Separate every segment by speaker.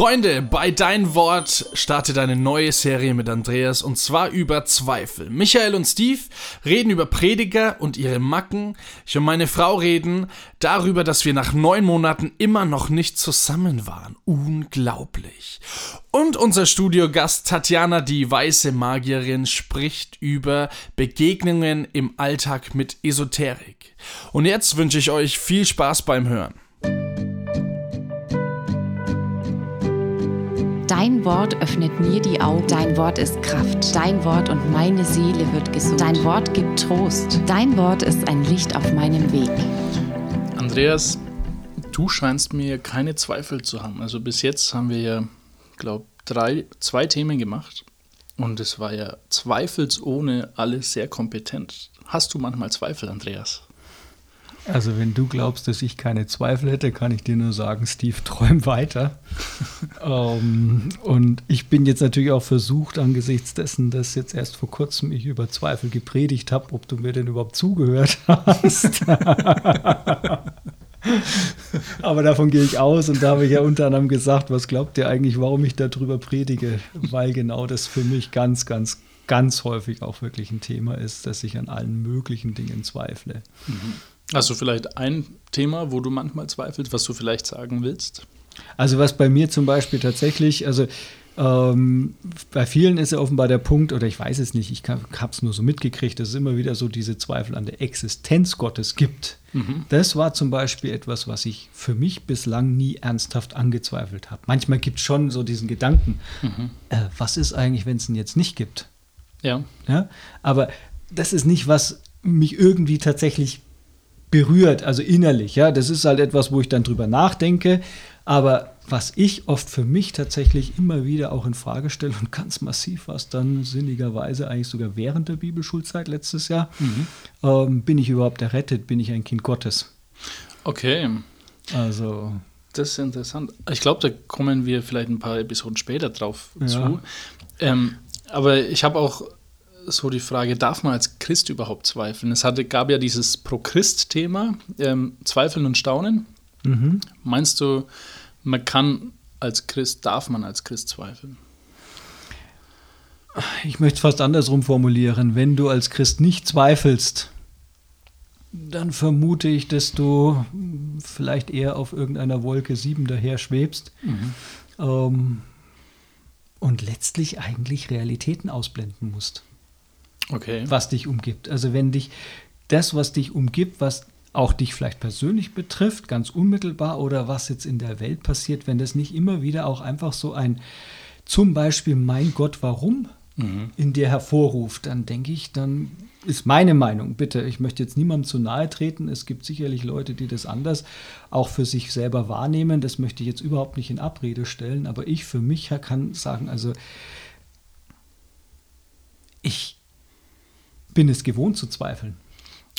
Speaker 1: Freunde, bei Dein Wort startet eine neue Serie mit Andreas und zwar über Zweifel. Michael und Steve reden über Prediger und ihre Macken. Ich und meine Frau reden darüber, dass wir nach neun Monaten immer noch nicht zusammen waren. Unglaublich. Und unser Studiogast Tatjana, die weiße Magierin, spricht über Begegnungen im Alltag mit Esoterik. Und jetzt wünsche ich euch viel Spaß beim Hören.
Speaker 2: Dein Wort öffnet mir die Augen. Dein Wort ist Kraft. Dein Wort und meine Seele wird gesund. Dein Wort gibt Trost. Dein Wort ist ein Licht auf meinem Weg.
Speaker 1: Andreas, du scheinst mir keine Zweifel zu haben. Also bis jetzt haben wir ja, glaube drei, zwei Themen gemacht. Und es war ja zweifelsohne alles sehr kompetent. Hast du manchmal Zweifel, Andreas?
Speaker 3: Also wenn du glaubst, dass ich keine Zweifel hätte, kann ich dir nur sagen, Steve, träum weiter. ähm, und ich bin jetzt natürlich auch versucht, angesichts dessen, dass jetzt erst vor kurzem ich über Zweifel gepredigt habe, ob du mir denn überhaupt zugehört hast. Aber davon gehe ich aus und da habe ich ja unter anderem gesagt, was glaubt ihr eigentlich, warum ich darüber predige? Weil genau das für mich ganz, ganz, ganz häufig auch wirklich ein Thema ist, dass ich an allen möglichen Dingen zweifle.
Speaker 1: Mhm. Hast du vielleicht ein Thema, wo du manchmal zweifelst, was du vielleicht sagen willst?
Speaker 3: Also was bei mir zum Beispiel tatsächlich, also ähm, bei vielen ist ja offenbar der Punkt, oder ich weiß es nicht, ich habe es nur so mitgekriegt, dass es immer wieder so diese Zweifel an der Existenz Gottes gibt. Mhm. Das war zum Beispiel etwas, was ich für mich bislang nie ernsthaft angezweifelt habe. Manchmal gibt es schon so diesen Gedanken, mhm. äh, was ist eigentlich, wenn es ihn jetzt nicht gibt?
Speaker 1: Ja.
Speaker 3: ja. Aber das ist nicht, was mich irgendwie tatsächlich berührt, also innerlich. Ja, das ist halt etwas, wo ich dann drüber nachdenke. Aber was ich oft für mich tatsächlich immer wieder auch in Frage stelle und ganz massiv was dann sinnigerweise eigentlich sogar während der Bibelschulzeit letztes Jahr, mhm. ähm, bin ich überhaupt errettet? Bin ich ein Kind Gottes?
Speaker 1: Okay.
Speaker 3: Also.
Speaker 1: Das ist interessant. Ich glaube, da kommen wir vielleicht ein paar Episoden später drauf ja. zu. Ähm, aber ich habe auch so die Frage, darf man als Christ überhaupt zweifeln? Es hatte, gab ja dieses Pro-Christ-Thema, ähm, Zweifeln und Staunen. Mhm. Meinst du, man kann als Christ, darf man als Christ zweifeln?
Speaker 3: Ich möchte es fast andersrum formulieren. Wenn du als Christ nicht zweifelst, dann vermute ich, dass du vielleicht eher auf irgendeiner Wolke 7 daher schwebst mhm. ähm, und letztlich eigentlich Realitäten ausblenden musst
Speaker 1: okay.
Speaker 3: was dich umgibt. Also wenn dich das, was dich umgibt, was auch dich vielleicht persönlich betrifft, ganz unmittelbar oder was jetzt in der Welt passiert, wenn das nicht immer wieder auch einfach so ein zum Beispiel mein Gott, warum mhm. in dir hervorruft, dann denke ich, dann ist meine Meinung, bitte, ich möchte jetzt niemandem zu nahe treten, es gibt sicherlich Leute, die das anders auch für sich selber wahrnehmen, das möchte ich jetzt überhaupt nicht in Abrede stellen, aber ich für mich kann sagen, also ich, bin es gewohnt zu zweifeln.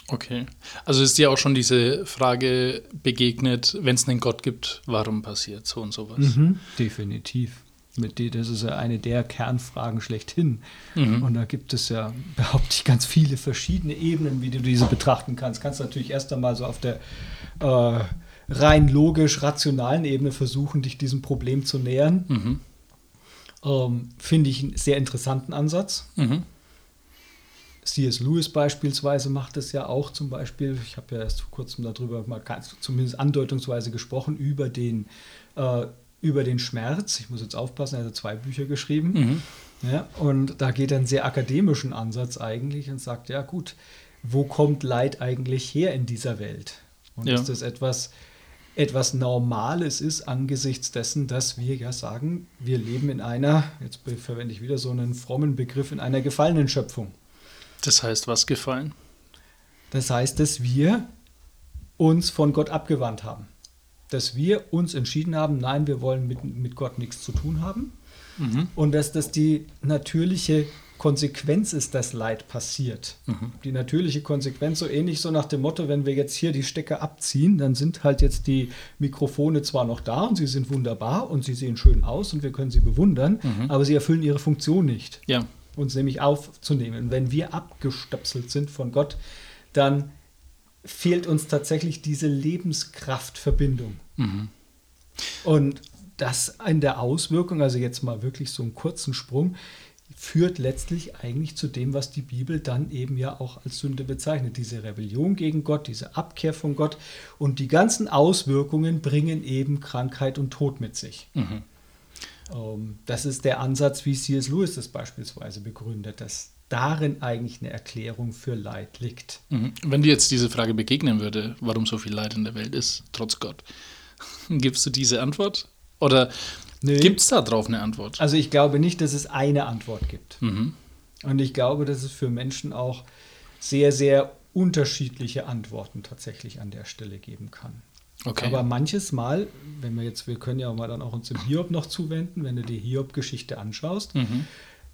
Speaker 1: Okay. Also ist dir auch schon diese Frage begegnet, wenn es einen Gott gibt, warum passiert so und sowas?
Speaker 3: Mhm, definitiv. Mit die, das ist ja eine der Kernfragen schlechthin. Mhm. Und da gibt es ja, behaupte ich, ganz viele verschiedene Ebenen, wie du diese betrachten kannst. Kannst natürlich erst einmal so auf der äh, rein logisch rationalen Ebene versuchen, dich diesem Problem zu nähern. Mhm. Ähm, Finde ich einen sehr interessanten Ansatz. Mhm. C.S. Lewis beispielsweise macht es ja auch zum Beispiel, ich habe ja erst vor kurzem darüber mal ganz, zumindest andeutungsweise gesprochen, über den, äh, über den Schmerz. Ich muss jetzt aufpassen, er hat zwei Bücher geschrieben. Mhm. Ja, und da geht er einen sehr akademischen Ansatz eigentlich und sagt, ja gut, wo kommt Leid eigentlich her in dieser Welt? Und ja. ist das etwas, etwas Normales ist angesichts dessen, dass wir ja sagen, wir leben in einer, jetzt verwende ich wieder so einen frommen Begriff, in einer gefallenen Schöpfung.
Speaker 1: Das heißt, was gefallen?
Speaker 3: Das heißt, dass wir uns von Gott abgewandt haben. Dass wir uns entschieden haben, nein, wir wollen mit, mit Gott nichts zu tun haben. mhm. und dass das die natürliche Konsequenz ist, dass Leid passiert. Mhm. Die natürliche Konsequenz, so ähnlich so nach dem Motto, wenn wir jetzt hier die Stecker abziehen, dann sind halt jetzt die Mikrofone zwar noch da und sie sind wunderbar und sie sehen schön aus und wir können sie bewundern, mhm. aber sie erfüllen ihre Funktion nicht.
Speaker 1: Ja.
Speaker 3: Uns nämlich aufzunehmen. Wenn wir abgestöpselt sind von Gott, dann fehlt uns tatsächlich diese Lebenskraftverbindung. Mhm. Und das in der Auswirkung, also jetzt mal wirklich so einen kurzen Sprung, führt letztlich eigentlich zu dem, was die Bibel dann eben ja auch als Sünde bezeichnet. Diese Rebellion gegen Gott, diese Abkehr von Gott und die ganzen Auswirkungen bringen eben Krankheit und Tod mit sich. Mhm. Ähm, das ist der Ansatz, wie C.S. Lewis das beispielsweise begründet, dass darin eigentlich eine Erklärung für Leid liegt.
Speaker 1: Mhm. Wenn dir jetzt diese Frage begegnen würde, warum so viel Leid in der Welt ist, trotz Gott, gibst du diese Antwort? Oder Nee. Gibt es da drauf eine Antwort?
Speaker 3: Also ich glaube nicht, dass es eine Antwort gibt. Mhm. Und ich glaube, dass es für Menschen auch sehr, sehr unterschiedliche Antworten tatsächlich an der Stelle geben kann. Okay. Aber manches Mal, wenn wir jetzt, wir können ja mal dann auch uns dem Hiob noch zuwenden, wenn du die Hiob-Geschichte anschaust, mhm.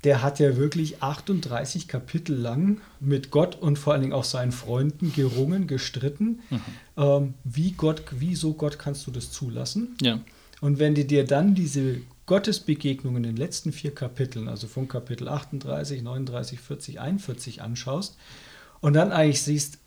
Speaker 3: der hat ja wirklich 38 Kapitel lang mit Gott und vor allen Dingen auch seinen Freunden gerungen, gestritten. Mhm. Ähm, wie Gott, wieso Gott kannst du das zulassen?
Speaker 1: Ja.
Speaker 3: Und wenn du dir dann diese Gottesbegegnungen in den letzten vier Kapiteln, also von Kapitel 38, 39, 40, 41 anschaust und dann eigentlich siehst,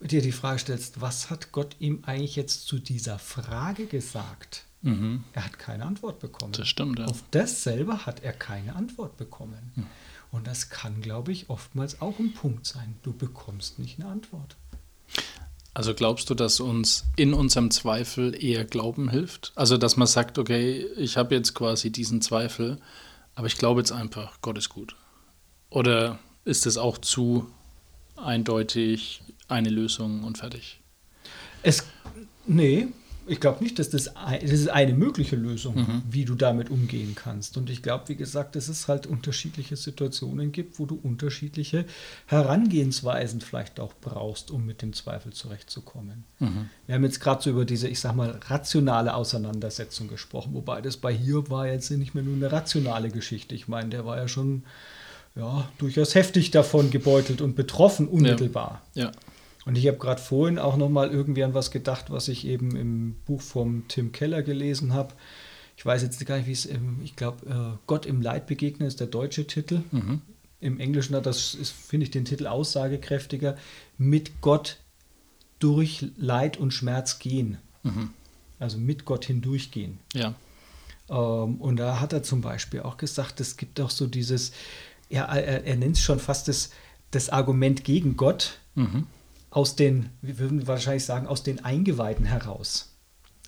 Speaker 3: dir die Frage stellst, was hat Gott ihm eigentlich jetzt zu dieser Frage gesagt? Mhm. Er hat keine Antwort bekommen.
Speaker 1: Das stimmt, ja.
Speaker 3: Auf das selber hat er keine Antwort bekommen. Mhm. Und das kann, glaube ich, oftmals auch ein Punkt sein. Du bekommst nicht eine Antwort.
Speaker 1: Also glaubst du, dass uns in unserem Zweifel eher Glauben hilft? Also dass man sagt, okay, ich habe jetzt quasi diesen Zweifel, aber ich glaube jetzt einfach, Gott ist gut. Oder ist es auch zu eindeutig eine Lösung und fertig?
Speaker 3: Es, nee, ich glaube nicht, dass das, das ist eine mögliche Lösung, mhm. wie du damit umgehen kannst. Und ich glaube, wie gesagt, dass es halt unterschiedliche Situationen gibt, wo du unterschiedliche Herangehensweisen vielleicht auch brauchst, um mit dem Zweifel zurechtzukommen. Mhm. Wir haben jetzt gerade so über diese, ich sag mal, rationale Auseinandersetzung gesprochen, wobei das bei Hiob war jetzt nicht mehr nur eine rationale Geschichte. Ich meine, der war ja schon ja, durchaus heftig davon gebeutelt und betroffen unmittelbar.
Speaker 1: ja. ja.
Speaker 3: Und ich habe gerade vorhin auch noch mal irgendwie an was gedacht, was ich eben im Buch vom Tim Keller gelesen habe. Ich weiß jetzt gar nicht, wie es, ich glaube, äh, Gott im Leid begegnen ist der deutsche Titel. Mhm. Im Englischen hat das, finde ich, den Titel aussagekräftiger. Mit Gott durch Leid und Schmerz gehen. Mhm. Also mit Gott hindurchgehen.
Speaker 1: Ja.
Speaker 3: Ähm, und da hat er zum Beispiel auch gesagt, es gibt auch so dieses, ja, er, er nennt es schon fast das, das Argument gegen Gott. Mhm aus den, wir würden wahrscheinlich sagen, aus den Eingeweiden heraus.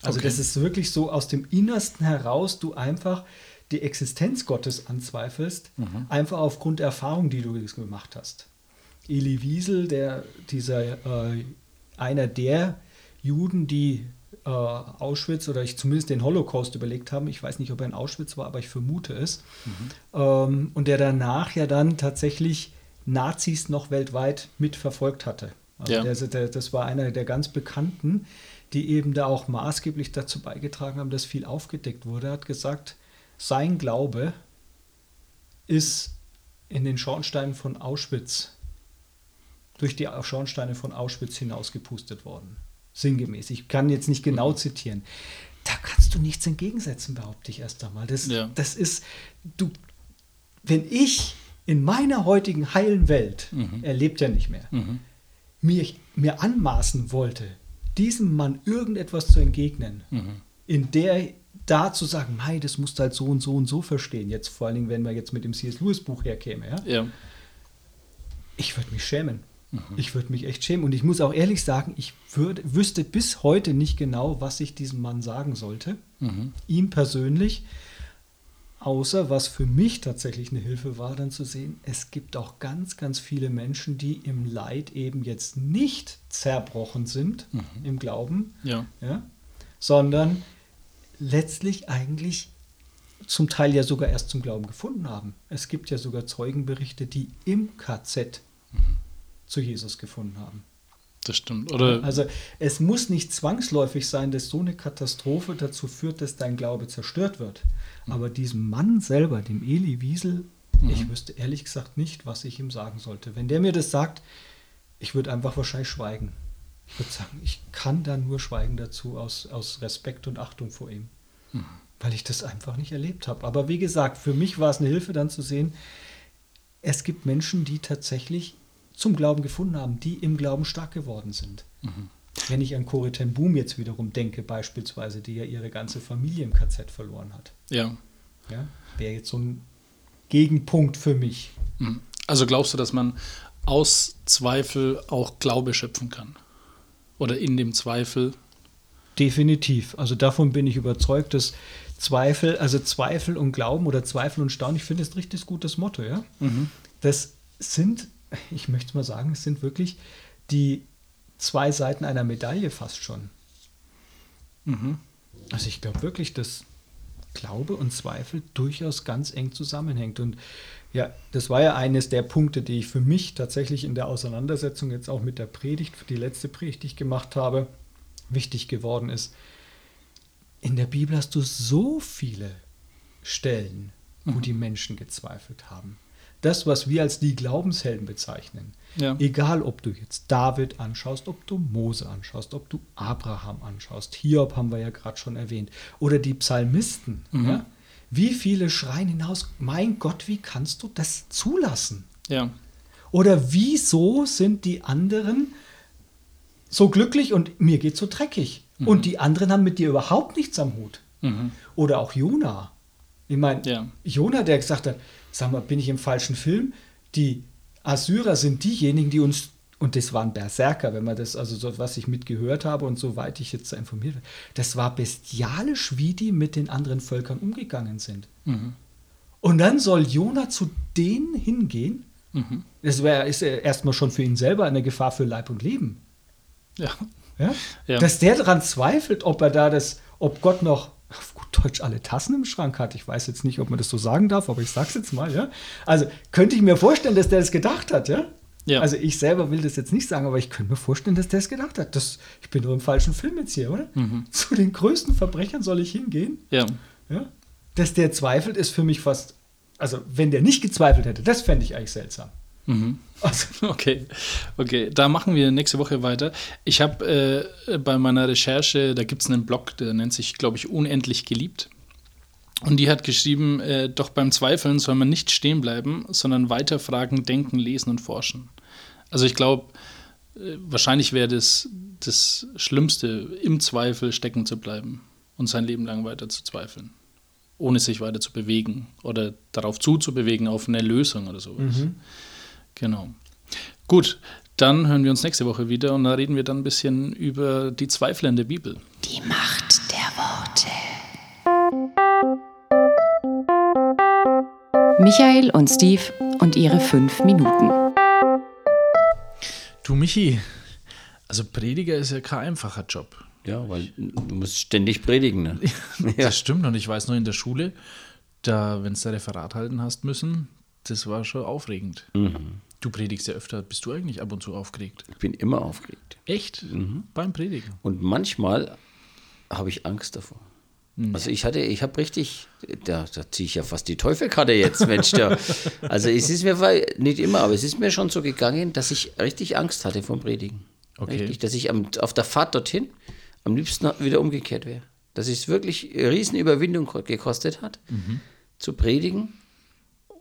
Speaker 3: Also okay. das ist wirklich so aus dem Innersten heraus, du einfach die Existenz Gottes anzweifelst, mhm. einfach aufgrund der Erfahrung, die du gemacht hast. Eli Wiesel, der, dieser, äh, einer der Juden, die äh, Auschwitz oder ich zumindest den Holocaust überlegt haben, ich weiß nicht, ob er in Auschwitz war, aber ich vermute es, mhm. ähm, und der danach ja dann tatsächlich Nazis noch weltweit mitverfolgt hatte. Also ja. der, der, das war einer der ganz bekannten, die eben da auch maßgeblich dazu beigetragen haben, dass viel aufgedeckt wurde. Er hat gesagt, sein Glaube ist in den Schornsteinen von Auschwitz, durch die Schornsteine von Auschwitz hinausgepustet worden. Sinngemäß. Ich kann jetzt nicht genau mhm. zitieren. Da kannst du nichts entgegensetzen, behaupte ich erst einmal. Das, ja. das ist, du, wenn ich in meiner heutigen heilen Welt, mhm. er lebt ja nicht mehr, mhm mir, mir anmaßen wollte, diesem Mann irgendetwas zu entgegnen, mhm. in der da zu sagen, mei, das musst du halt so und so und so verstehen, jetzt vor allen Dingen, wenn man jetzt mit dem C.S. Lewis Buch herkäme, ja?
Speaker 1: ja.
Speaker 3: Ich würde mich schämen. Mhm. Ich würde mich echt schämen. Und ich muss auch ehrlich sagen, ich würd, wüsste bis heute nicht genau, was ich diesem Mann sagen sollte. Mhm. Ihm persönlich. Außer was für mich tatsächlich eine Hilfe war, dann zu sehen, es gibt auch ganz, ganz viele Menschen, die im Leid eben jetzt nicht zerbrochen sind mhm. im Glauben,
Speaker 1: ja.
Speaker 3: Ja, sondern letztlich eigentlich zum Teil ja sogar erst zum Glauben gefunden haben. Es gibt ja sogar Zeugenberichte, die im KZ mhm. zu Jesus gefunden haben.
Speaker 1: Das stimmt. Oder
Speaker 3: also es muss nicht zwangsläufig sein, dass so eine Katastrophe dazu führt, dass dein Glaube zerstört wird. Mhm. Aber diesem Mann selber, dem Eli Wiesel, mhm. ich wüsste ehrlich gesagt nicht, was ich ihm sagen sollte. Wenn der mir das sagt, ich würde einfach wahrscheinlich schweigen. Ich würde sagen, ich kann da nur schweigen dazu aus, aus Respekt und Achtung vor ihm. Mhm. Weil ich das einfach nicht erlebt habe. Aber wie gesagt, für mich war es eine Hilfe dann zu sehen, es gibt Menschen, die tatsächlich zum Glauben gefunden haben, die im Glauben stark geworden sind. Mhm. Wenn ich an Corrie ten Boom jetzt wiederum denke, beispielsweise, die ja ihre ganze Familie im KZ verloren hat.
Speaker 1: Ja.
Speaker 3: ja Wäre jetzt so ein Gegenpunkt für mich.
Speaker 1: Mhm. Also glaubst du, dass man aus Zweifel auch Glaube schöpfen kann? Oder in dem Zweifel?
Speaker 3: Definitiv. Also davon bin ich überzeugt, dass Zweifel, also Zweifel und Glauben oder Zweifel und Staunen, ich finde ein richtig gutes Motto, ja. Mhm. Das sind ich möchte mal sagen, es sind wirklich die zwei Seiten einer Medaille fast schon. Mhm. Also ich glaube wirklich, dass Glaube und Zweifel durchaus ganz eng zusammenhängt. Und ja, das war ja eines der Punkte, die ich für mich tatsächlich in der Auseinandersetzung jetzt auch mit der Predigt, die letzte Predigt, die ich gemacht habe, wichtig geworden ist. In der Bibel hast du so viele Stellen, wo mhm. die Menschen gezweifelt haben das, was wir als die Glaubenshelden bezeichnen. Ja. Egal, ob du jetzt David anschaust, ob du Mose anschaust, ob du Abraham anschaust, Hiob haben wir ja gerade schon erwähnt, oder die Psalmisten. Mhm. Ja? Wie viele schreien hinaus, mein Gott, wie kannst du das zulassen?
Speaker 1: Ja.
Speaker 3: Oder wieso sind die anderen so glücklich und mir geht so dreckig? Mhm. Und die anderen haben mit dir überhaupt nichts am Hut. Mhm. Oder auch Jona. Ich meine, ja. Jona, der gesagt hat, sag mal, bin ich im falschen Film? Die Assyrer sind diejenigen, die uns, und das waren Berserker, wenn man das, also so, was ich mitgehört habe und soweit ich jetzt informiert bin, das war bestialisch, wie die mit den anderen Völkern umgegangen sind. Mhm. Und dann soll Jona zu denen hingehen. Mhm. Das wär, ist erstmal schon für ihn selber eine Gefahr für Leib und Leben.
Speaker 1: Ja.
Speaker 3: ja? ja. Dass der daran zweifelt, ob er da das, ob Gott noch Deutsch alle Tassen im Schrank hat. Ich weiß jetzt nicht, ob man das so sagen darf, aber ich sag's jetzt mal, ja. Also könnte ich mir vorstellen, dass der das gedacht hat, ja. Ja. Also ich selber will das jetzt nicht sagen, aber ich könnte mir vorstellen, dass der es gedacht hat. Das, ich bin nur im falschen Film jetzt hier, oder? Mhm. Zu den größten Verbrechern soll ich hingehen?
Speaker 1: Ja.
Speaker 3: ja. Dass der zweifelt, ist für mich fast, also wenn der nicht gezweifelt hätte, das fände ich eigentlich seltsam.
Speaker 1: Mhm. Okay, okay, da machen wir nächste Woche weiter. Ich habe äh, bei meiner Recherche, da gibt es einen Blog, der nennt sich, glaube ich, Unendlich geliebt. Und die hat geschrieben, äh, doch beim Zweifeln soll man nicht stehen bleiben, sondern weiterfragen, denken, lesen und forschen. Also ich glaube, äh, wahrscheinlich wäre das das Schlimmste, im Zweifel stecken zu bleiben und sein Leben lang weiter zu zweifeln, ohne sich weiter zu bewegen oder darauf zuzubewegen auf eine Lösung oder sowas. Mhm. Genau. Gut, dann hören wir uns nächste Woche wieder und da reden wir dann ein bisschen über die Zweifel in der Bibel.
Speaker 2: Die Macht der Worte. Michael und Steve und ihre fünf Minuten.
Speaker 1: Du Michi, also Prediger ist ja kein einfacher Job.
Speaker 4: Ja, weil du musst ständig predigen. Ne?
Speaker 1: das ja. stimmt und ich weiß noch in der Schule, da, wenn du Referat halten hast müssen, das war schon aufregend. Mhm. Du predigst ja öfter. Bist du eigentlich ab und zu aufgeregt?
Speaker 4: Ich bin immer aufgeregt.
Speaker 1: Echt? Mhm. Beim Predigen?
Speaker 4: Und manchmal habe ich Angst davor. Mhm. Also ich hatte, ich habe richtig, da, da ziehe ich ja fast die Teufelkarte jetzt, Mensch. Da. Also es ist mir nicht immer, aber es ist mir schon so gegangen, dass ich richtig Angst hatte vom Predigen. Okay. Richtig, dass ich am, auf der Fahrt dorthin am liebsten wieder umgekehrt wäre. Dass es wirklich Riesenüberwindung gekostet hat, mhm. zu predigen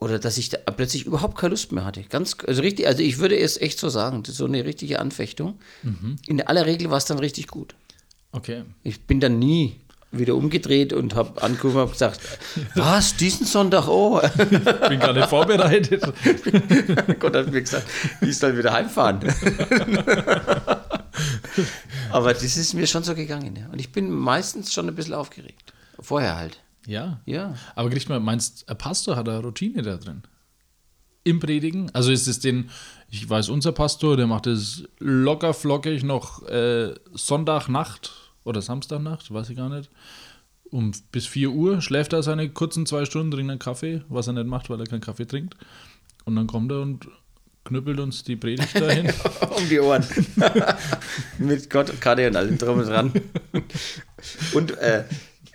Speaker 4: oder dass ich da plötzlich überhaupt keine Lust mehr hatte. Ganz, also richtig, also ich würde es echt so sagen, das ist so eine richtige Anfechtung. Mhm. In aller Regel war es dann richtig gut.
Speaker 1: Okay.
Speaker 4: Ich bin dann nie wieder umgedreht und habe angeguckt und habe gesagt, was, diesen Sonntag, oh.
Speaker 1: Ich bin gar nicht vorbereitet.
Speaker 4: Gott hat mir gesagt, ich soll wieder heimfahren. Aber das ist mir schon so gegangen. Ja. Und ich bin meistens schon ein bisschen aufgeregt. Vorher halt.
Speaker 1: Ja.
Speaker 4: Ja.
Speaker 1: Aber kriegt mal, meinst ein Pastor hat eine Routine da drin? Im Predigen? Also ist es den, ich weiß, unser Pastor, der macht es locker flockig noch äh, Sonntagnacht oder Samstagnacht, weiß ich gar nicht. Um bis 4 Uhr schläft er seine kurzen zwei Stunden, trinkt einen Kaffee, was er nicht macht, weil er keinen Kaffee trinkt. Und dann kommt er und
Speaker 5: knüppelt uns die Predigt dahin.
Speaker 4: um die Ohren. Mit Gott und Karte und allem drum und dran. und äh,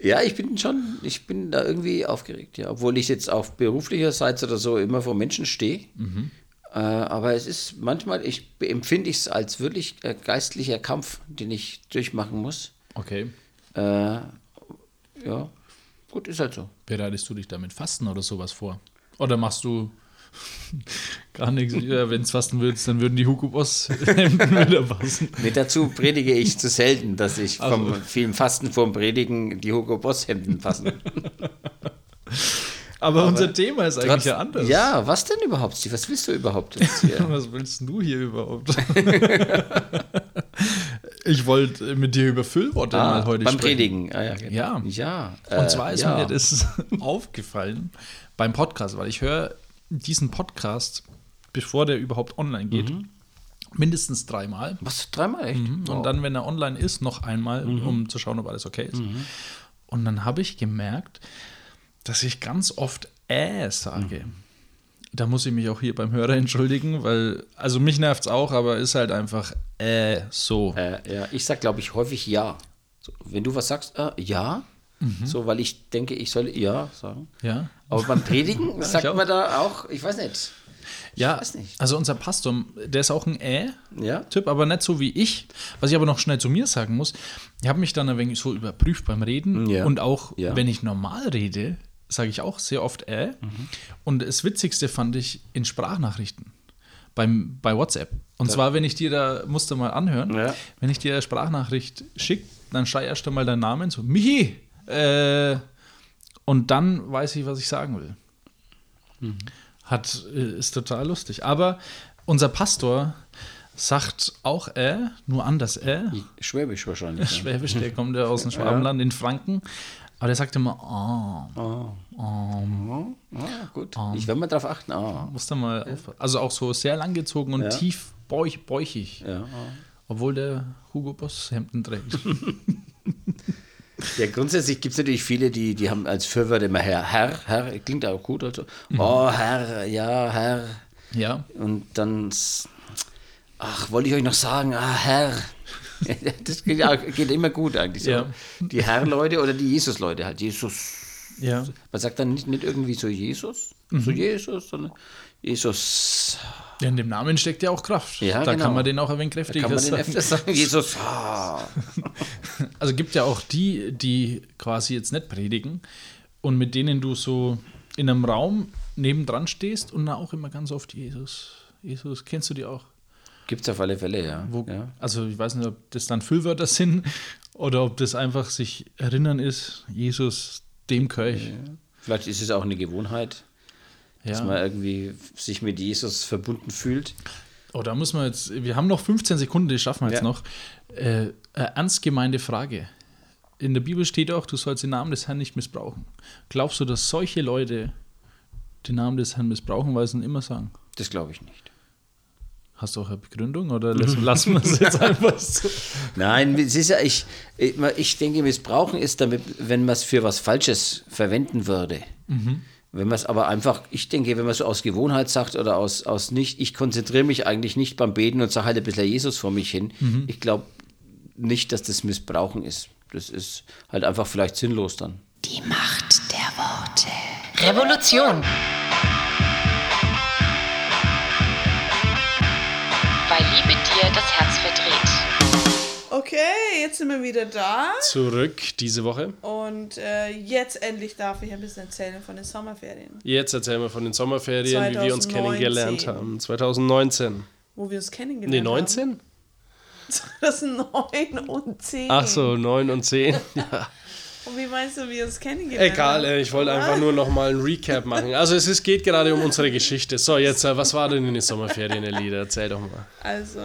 Speaker 4: ja, ich bin schon, ich bin da irgendwie aufgeregt, ja. Obwohl ich jetzt auf beruflicher Seite oder so immer vor Menschen stehe. Äh, aber es ist manchmal, ich empfinde es als wirklich äh, geistlicher Kampf, den ich durchmachen muss.
Speaker 5: Okay.
Speaker 4: Äh, ja, gut, ist halt so.
Speaker 5: Bereitest du dich damit Fasten oder sowas vor? Oder machst du gar nichts? Ja, Wenn es fasten würdest, dann würden die Hugo Boss Hemden wieder passen.
Speaker 4: Mit dazu predige ich zu selten, dass ich
Speaker 5: Ach
Speaker 4: vom vielen Fasten vorm Predigen die Hugo Boss Hemden passen.
Speaker 5: Aber, unser Thema ist eigentlich ja anders.
Speaker 4: Ja, was denn überhaupt, Steve? Was willst du überhaupt jetzt hier?
Speaker 5: Was willst du hier überhaupt? ich wollte mit dir über Füllworte
Speaker 4: Ah,
Speaker 5: mal heute
Speaker 4: beim
Speaker 5: sprechen.
Speaker 4: Predigen. Ah, ja, genau.
Speaker 5: Ja.
Speaker 4: ja.
Speaker 5: Und
Speaker 4: äh,
Speaker 5: zwar ist
Speaker 4: ja.
Speaker 5: mir das aufgefallen beim Podcast, weil ich höre diesen Podcast, bevor der überhaupt online geht,
Speaker 4: Mhm.
Speaker 5: mindestens dreimal.
Speaker 4: Was, dreimal echt?
Speaker 5: Und
Speaker 4: Wow.
Speaker 5: dann, wenn er online ist, noch einmal,
Speaker 4: Mhm.
Speaker 5: um zu schauen, ob alles okay ist. Und dann habe ich gemerkt, dass ich ganz oft äh sage.
Speaker 4: Mhm.
Speaker 5: Da muss ich mich auch hier beim Hörer entschuldigen, weil, also mich nervt es auch, aber ist halt einfach äh so.
Speaker 4: Äh, ja, ich sag, glaube ich, häufig ja. Wenn du was sagst, äh, ja.
Speaker 5: Mhm.
Speaker 4: So, weil ich denke, ich soll ja sagen.
Speaker 5: Ja.
Speaker 4: Aber beim Predigen sagt
Speaker 5: ich
Speaker 4: man da auch, ich weiß nicht.
Speaker 5: Ja,
Speaker 4: weiß nicht.
Speaker 5: also unser Pastor, der ist auch ein äh
Speaker 4: Ja.
Speaker 5: Typ, aber nicht so wie ich. Was ich aber noch schnell zu mir sagen muss, ich habe mich dann ein wenig so überprüft beim Reden
Speaker 4: Ja.
Speaker 5: und auch
Speaker 4: Ja.
Speaker 5: wenn ich normal rede, sage ich auch sehr oft äh.
Speaker 4: Mhm.
Speaker 5: Und das Witzigste fand ich in Sprachnachrichten beim, bei WhatsApp. Und zwar, wenn ich dir da, musst du mal anhören,
Speaker 4: Ja.
Speaker 5: wenn ich dir eine Sprachnachricht schicke, dann schrei erst einmal deinen Namen so, Michi! Äh, und dann weiß ich, was ich sagen will. Hat, äh, ist total lustig. Aber unser Pastor sagt auch äh, nur anders äh.
Speaker 4: Schwäbisch wahrscheinlich.
Speaker 5: Schwäbisch, der kommt ja aus dem Schwabenland in Franken. Aber der sagt immer, ah,
Speaker 4: Ah, gut. Ich werde mal drauf achten. Ah.
Speaker 5: muss da mal aufpassen. Also auch so sehr langgezogen und
Speaker 4: Ja.
Speaker 5: tief bäuch, bäuchig.
Speaker 4: Ja, ah.
Speaker 5: Obwohl der Hugo Boss Hemden trägt.
Speaker 4: ja, grundsätzlich gibt es natürlich viele, die, die haben als Fürwörter immer Herr. Herr, Herr, klingt auch gut. Also,
Speaker 5: Mhm.
Speaker 4: oh, Herr, ja, Herr.
Speaker 5: ja.
Speaker 4: Und dann, ach, wollte ich euch noch sagen, ah, Herr. Das geht, auch- geht immer gut eigentlich so.
Speaker 5: Ja.
Speaker 4: Die Herr-Leute oder die Jesus-Leute halt. Jesus.
Speaker 5: Ja.
Speaker 4: Man sagt dann nicht, nicht irgendwie so Jesus,
Speaker 5: Mhm.
Speaker 4: so Jesus, sondern Jesus.
Speaker 5: ja. In dem Namen steckt ja auch Kraft.
Speaker 4: Ja,
Speaker 5: da
Speaker 4: genau.
Speaker 5: kann man den auch ein wenig
Speaker 4: Da
Speaker 5: kräftiger
Speaker 4: kann man den
Speaker 5: sagen.
Speaker 4: sagen, Jesus.
Speaker 5: Also gibt ja auch die, die quasi jetzt nicht predigen und mit denen du so in einem Raum nebendran stehst und da auch immer ganz oft Jesus. Jesus, kennst du die auch?
Speaker 4: Gibt es auf alle Fälle, ja.
Speaker 5: Wo,
Speaker 4: ja.
Speaker 5: Also ich weiß nicht, ob das dann Füllwörter sind oder ob das einfach sich erinnern ist, Jesus, dem Köch.
Speaker 4: Vielleicht ist es auch eine Gewohnheit, dass man
Speaker 5: Ja.
Speaker 4: irgendwie sich mit Jesus verbunden fühlt.
Speaker 5: Oh, da muss man jetzt, wir haben noch 15 Sekunden, die schaffen wir jetzt
Speaker 4: Ja.
Speaker 5: noch. Äh, ernst gemeinte Frage. In der Bibel steht auch, du sollst den Namen des Herrn nicht missbrauchen. Glaubst du, dass solche Leute den Namen des Herrn missbrauchen, weil sie ihn immer sagen?
Speaker 4: Das glaube ich nicht.
Speaker 5: Hast du auch eine Begründung oder lassen, wir es jetzt einfach so?
Speaker 4: Nein, es ist ja, ich, ich ich denke, missbrauchen ist damit, wenn man es für was Falsches verwenden würde. Wenn man es aber einfach, ich denke, wenn man es so aus Gewohnheit sagt oder aus, aus nicht, ich konzentriere mich eigentlich nicht beim Beten und sage halt ein bisschen Jesus vor mich hin. Ich glaube nicht, dass das Missbrauchen ist. Das ist halt einfach vielleicht sinnlos dann.
Speaker 6: Die Macht der Worte.
Speaker 2: Revolution. Weil Liebe dir das Herz verdreht.
Speaker 7: Okay, jetzt sind wir wieder da.
Speaker 8: Zurück diese Woche.
Speaker 7: Und äh, jetzt endlich darf ich ein bisschen erzählen von den Sommerferien,
Speaker 8: Jetzt erzählen wir von den Sommerferien, wie wir uns
Speaker 7: 2019.
Speaker 8: kennengelernt haben. 2019.
Speaker 7: wo wir uns kennengelernt
Speaker 8: Nee,
Speaker 7: haben.
Speaker 8: 19?
Speaker 7: 2009 und 10.
Speaker 8: Ach so, 9 und 10. Ja.
Speaker 7: Und wie meinst du, wie wir uns kennengelernt
Speaker 8: Egal,
Speaker 7: haben?
Speaker 8: äh, ich wollte einfach nur noch mal ein Recap machen. Also es ist, geht gerade um unsere Geschichte. So, jetzt, äh, was war denn in den Sommerferien, Elida? Erzähl doch mal.
Speaker 7: Also,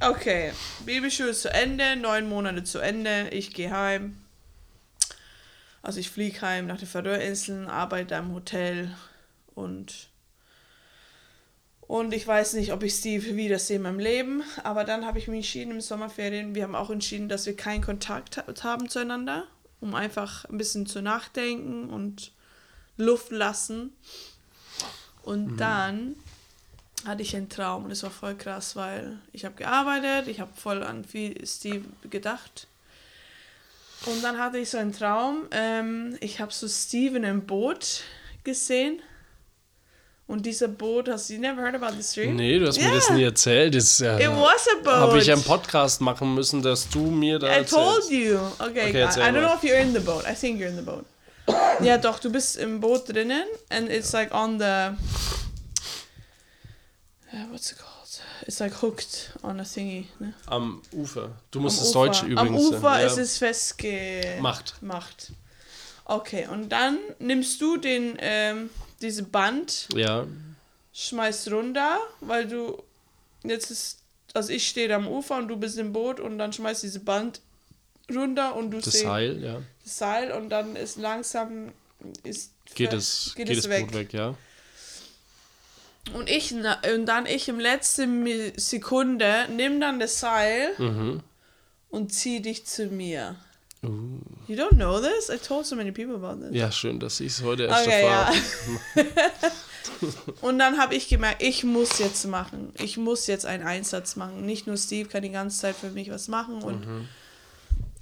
Speaker 7: okay. Babyschule ist zu Ende, neun Monate zu Ende. Ich gehe heim. Also ich fliege heim nach den Färöerinseln, arbeite im Hotel und und ich weiß nicht, ob ich Steve wiedersehe in meinem Leben, aber dann habe ich mich entschieden im Sommerferien, wir haben auch entschieden, dass wir keinen Kontakt ha- haben zueinander, um einfach ein bisschen zu nachdenken und Luft lassen. Und dann hatte ich einen Traum und es war voll krass, weil ich habe gearbeitet, ich habe voll an viel Steve gedacht. Und dann hatte ich so einen Traum, ähm, ich habe so Steve in einem Boot gesehen. Und dieser Boot, hast du you never heard about this dream?
Speaker 5: Nee, du hast mir
Speaker 7: Yeah.
Speaker 5: das nie erzählt. Das
Speaker 7: It
Speaker 5: äh,
Speaker 7: was a boat.
Speaker 5: habe ich einen Podcast machen müssen, dass du mir da
Speaker 7: I told
Speaker 5: erzählst.
Speaker 7: you. Okay,
Speaker 5: Okay,
Speaker 7: I, I don't know if you're in the boat. I think you're in the boat. ja, doch, du bist im Boot drinnen and it's like on the uh, what's it called? It's like hooked on a thingy. Ne?
Speaker 5: Am Ufer. Du musst
Speaker 7: Am
Speaker 5: das
Speaker 7: Ufer.
Speaker 5: Deutsch übrigens.
Speaker 7: Am Ufer
Speaker 5: ja.
Speaker 7: ist es festgemacht.
Speaker 5: Macht.
Speaker 7: Okay, und dann nimmst du den ähm, diese Band,
Speaker 5: Ja,
Speaker 7: schmeißt runter, weil du jetzt ist also ich stehe am Ufer und du bist im Boot und dann schmeißt diese Band runter und du
Speaker 5: das Seil, ja.
Speaker 7: das Seil und dann ist langsam ist
Speaker 5: Geht es,
Speaker 7: geht
Speaker 5: geht
Speaker 7: es weg.
Speaker 5: Boot weg, ja.
Speaker 7: Und ich und dann ich im letzten Sekunde nimm dann das Seil
Speaker 5: Mhm.
Speaker 7: und zieh dich zu mir.
Speaker 5: Uh.
Speaker 7: You don't know this? I told so many people about this.
Speaker 5: Ja, schön, dass ich es heute erst
Speaker 7: Okay, ja.
Speaker 5: erfahre.
Speaker 7: Und dann habe ich gemerkt, ich muss jetzt machen. Ich muss jetzt einen Einsatz machen. Nicht nur Steve kann die ganze Zeit für mich was machen und
Speaker 5: Mhm.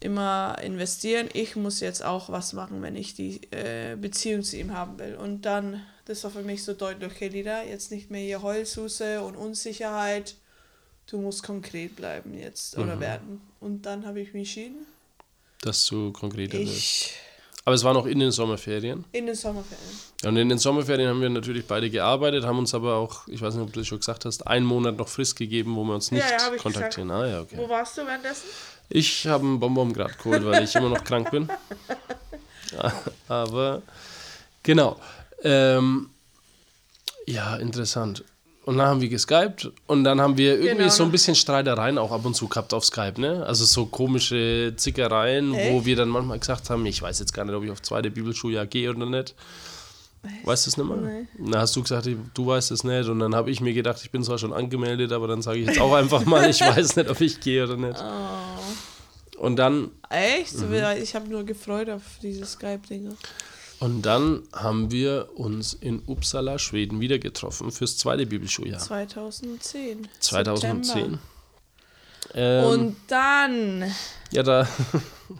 Speaker 7: Immer investieren. Ich muss jetzt auch was machen, wenn ich die äh, Beziehung zu ihm haben will. Und dann, das war für mich so deutlich, okay, Lida, jetzt nicht mehr hier Heulsuse und Unsicherheit. Du musst konkret bleiben jetzt
Speaker 5: Mhm.
Speaker 7: oder werden. Und dann habe ich mich entschieden.
Speaker 5: Dass du konkreter wirst. Aber es war noch in den Sommerferien.
Speaker 7: in den Sommerferien.
Speaker 5: Ja, und in den Sommerferien haben wir natürlich beide gearbeitet, haben uns aber auch, ich weiß nicht, ob du das schon gesagt hast, einen Monat noch Frist gegeben, wo wir uns nicht
Speaker 7: Ja, ja,
Speaker 5: kontaktieren. Ah, ja, okay.
Speaker 7: Wo warst du währenddessen?
Speaker 5: Ich habe einen Bonbon gerade geholt, weil ich immer noch krank bin. Aber genau. Ähm, ja, interessant. Und dann haben wir geskypt und dann haben wir irgendwie
Speaker 7: Genau.
Speaker 5: so ein bisschen Streitereien auch ab und zu gehabt auf Skype, ne? Also so komische Zickereien, wo
Speaker 7: Echt?
Speaker 5: wir dann manchmal gesagt haben, ich weiß jetzt gar nicht, ob ich auf zweite Bibelschuljahr gehe oder nicht. Weißt du es nicht mehr?
Speaker 7: Nee.
Speaker 5: Dann hast du gesagt, du weißt es nicht. Und dann habe ich mir gedacht, ich bin zwar schon angemeldet, aber dann sage ich jetzt auch einfach mal, ich weiß nicht, ob ich gehe oder nicht.
Speaker 7: Oh.
Speaker 5: Und dann
Speaker 7: Echt?
Speaker 5: Mhm.
Speaker 7: Ich habe nur gefreut auf diese Skype-Dinge.
Speaker 5: Und dann haben wir uns in Uppsala, Schweden, wieder getroffen fürs zweite Bibelschuljahr.
Speaker 7: 2010.
Speaker 5: 2010.
Speaker 7: September.
Speaker 5: Ähm,
Speaker 7: Und dann.
Speaker 5: ja, da,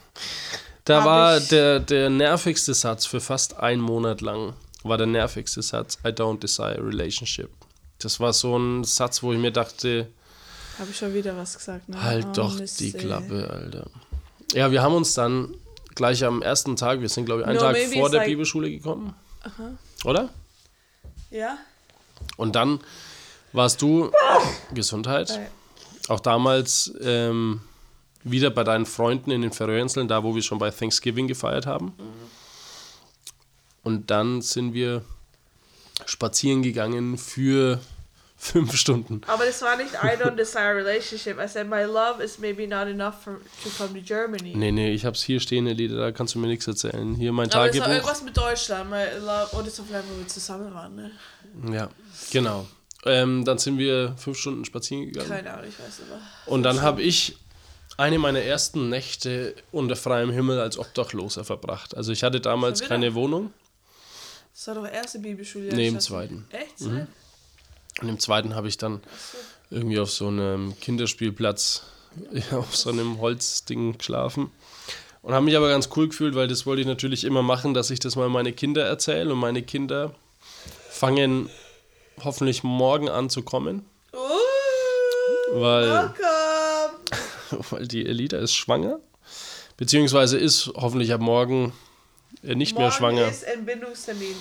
Speaker 5: da war der, der nervigste Satz für fast einen Monat lang, war der nervigste Satz, I don't desire a relationship. Das war so ein Satz, wo ich mir dachte,
Speaker 7: Habe ich schon wieder was gesagt, ne?
Speaker 5: halt
Speaker 7: Oh,
Speaker 5: doch
Speaker 7: Mist,
Speaker 5: die. Klappe, Alter. Ja, wir haben uns dann gleich am ersten Tag, wir sind glaube ich einen
Speaker 7: No,
Speaker 5: Tag vor der
Speaker 7: like-
Speaker 5: Bibelschule gekommen. Oder?
Speaker 7: Ja?
Speaker 5: Und dann warst du, Gesundheit, auch damals ähm, wieder bei deinen Freunden in den Färöerinseln, da wo wir schon bei Thanksgiving gefeiert haben. Und dann sind wir spazieren gegangen für fünf Stunden.
Speaker 7: Aber das war nicht I don't desire a relationship. I said my love is maybe not enough for, to come to Germany.
Speaker 5: Nee, nee, ich hab's hier stehen, Lieder, da kannst du mir nichts erzählen. Hier mein
Speaker 7: Aber
Speaker 5: Tagebuch.
Speaker 7: irgendwas mit Deutschland. My love, das war vielleicht, wo wir zusammen waren, ne?
Speaker 5: Ja, genau. Ähm, dann sind wir fünf Stunden spazieren gegangen.
Speaker 7: Keine Ahnung, ich weiß aber.
Speaker 5: Und dann habe ich eine meiner ersten Nächte unter freiem Himmel als Obdachloser verbracht. Also ich hatte damals keine Wohnung.
Speaker 7: Das war doch erste Bibelschule.
Speaker 5: Nee, im zweiten.
Speaker 7: Echt?
Speaker 5: Mhm. Und im zweiten habe ich dann irgendwie auf so einem Kinderspielplatz ja, auf so einem Holzding geschlafen. Und habe mich aber ganz cool gefühlt, weil das wollte ich natürlich immer machen, dass ich das mal meine Kinder erzähle. Und meine Kinder fangen hoffentlich morgen an zu kommen,
Speaker 7: Uh,
Speaker 5: weil,
Speaker 7: welcome!
Speaker 5: weil die Elita ist schwanger. Beziehungsweise ist hoffentlich ab morgen äh, nicht mehr
Speaker 7: Morgen
Speaker 5: schwanger.
Speaker 7: ist Entbindungstermin.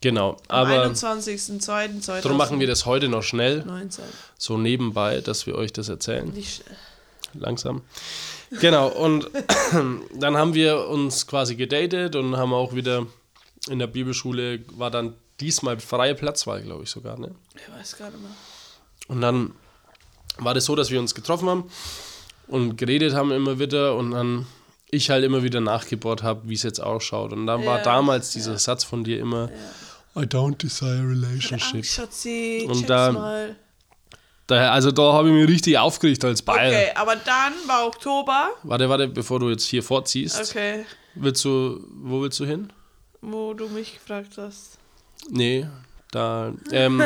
Speaker 5: Genau,
Speaker 7: Am
Speaker 5: aber
Speaker 7: 21.02.2019.
Speaker 5: darum machen wir das heute noch schnell, so nebenbei, dass wir euch das erzählen.
Speaker 7: Nicht,
Speaker 5: langsam. Genau, und dann haben wir uns quasi gedatet und haben auch wieder in der Bibelschule, war dann diesmal freie Platzwahl, glaube ich sogar. Ne?
Speaker 7: ich weiß gar nicht mehr.
Speaker 5: Und dann war das so, dass wir uns getroffen haben und geredet haben immer wieder und dann ich halt immer wieder nachgebohrt habe, wie es jetzt ausschaut. Und dann war
Speaker 7: Ja,
Speaker 5: damals dieser Satz von dir immer, I don't desire a relationship.
Speaker 7: Schatzi,
Speaker 5: Und da-
Speaker 7: mal.
Speaker 5: Daher, also da habe ich mich richtig aufgeregt als Bayer.
Speaker 7: Okay, aber dann war Oktober.
Speaker 5: Warte, warte, bevor du jetzt hier vorziehst.
Speaker 7: Okay,
Speaker 5: Willst du, wo willst du hin?
Speaker 7: wo du mich gefragt hast.
Speaker 5: Nee, Da, ähm,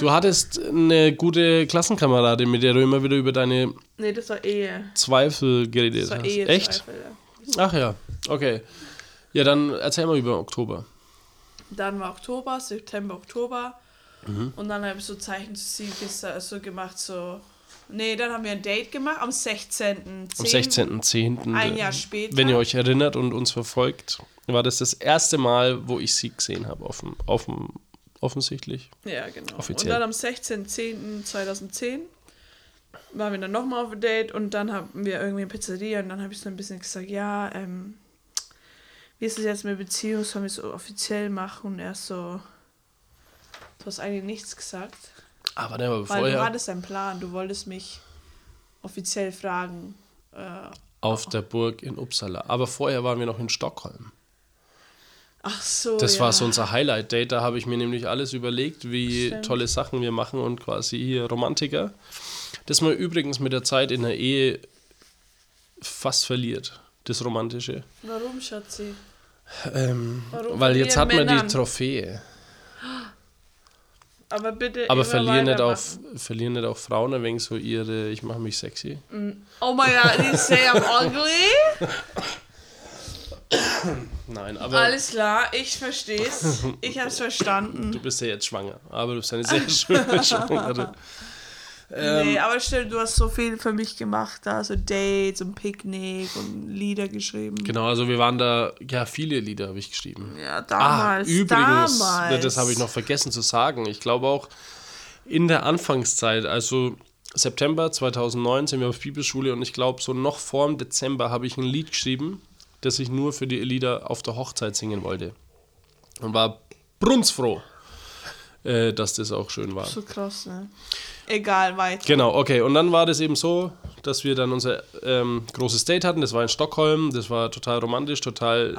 Speaker 5: du hattest eine gute Klassenkameradin, mit der du immer wieder über deine
Speaker 7: Nee, das war Ehe.
Speaker 5: Zweifel geredet
Speaker 7: Das war
Speaker 5: hast.
Speaker 7: Ehe.
Speaker 5: Echt? Ach ja, okay. Ja, dann erzähl mal über Oktober.
Speaker 7: Dann war Oktober, September, Oktober.
Speaker 5: Mhm.
Speaker 7: Und dann habe ich so Zeichen zu sie gesa- so gemacht, so. Nee, dann haben wir ein Date gemacht am 16.
Speaker 5: Am 16.10.
Speaker 7: Ein Jahr später.
Speaker 5: Wenn ihr euch erinnert und uns verfolgt, war das das erste Mal, wo ich sie gesehen habe, offen, offen, offensichtlich.
Speaker 7: Ja, genau.
Speaker 5: Offiziell.
Speaker 7: Und dann am 16.10.2010 waren wir dann nochmal auf ein Date und dann haben wir irgendwie eine Pizzeria und dann habe ich so ein bisschen gesagt, ja, ähm, wie ist es jetzt mit Beziehung, sollen wir es so offiziell machen? Und er so, du hast eigentlich nichts gesagt.
Speaker 5: Aber der war
Speaker 7: Weil du
Speaker 5: vorher
Speaker 7: hattest einen Plan, du wolltest mich offiziell fragen. Äh,
Speaker 5: auf der Burg in Uppsala. Aber vorher waren wir noch in Stockholm.
Speaker 7: Ach so.
Speaker 5: Das
Speaker 7: ja.
Speaker 5: war so unser Highlight-Date. Da habe ich mir nämlich alles überlegt, wie
Speaker 7: Stimmt.
Speaker 5: tolle Sachen wir machen und quasi hier Romantiker. Das man übrigens mit der Zeit in der Ehe fast verliert, das Romantische.
Speaker 7: Warum, Schatzi?
Speaker 5: Ähm,
Speaker 7: Warum
Speaker 5: weil jetzt hat man die? Trophäe.
Speaker 7: Aber bitte.
Speaker 5: Aber verlieren nicht, auf, verlieren nicht auch Frauen ein wenig so ihre, ich mache mich sexy?
Speaker 7: Oh my god, you say I'm ugly?
Speaker 5: Nein, aber
Speaker 7: Alles klar, ich versteh's. Ich hab's verstanden.
Speaker 5: du bist ja jetzt schwanger. Aber du bist eine sehr schöne Schwangere. Ähm.
Speaker 7: nee, aber stimmt, du hast so viel für mich gemacht da, so Dates und Picknick und Lieder geschrieben.
Speaker 5: Genau, also wir waren da, ja, viele Lieder habe ich geschrieben.
Speaker 7: Ja, damals.
Speaker 5: ah, übrigens,
Speaker 7: damals.
Speaker 5: das habe ich noch vergessen zu sagen. Ich glaube auch in der Anfangszeit, also September 2009 sind wir auf Bibelschule und ich glaube so noch vor dem Dezember habe ich ein Lied geschrieben, das ich nur für die Lieder auf der Hochzeit singen wollte. Und war brunsfroh, äh, dass das auch schön war.
Speaker 7: So krass, ne? Egal, weiter.
Speaker 5: Genau, okay. Und dann war das eben so, dass wir dann unser ähm, großes Date hatten. Das war in Stockholm. Das war total romantisch, total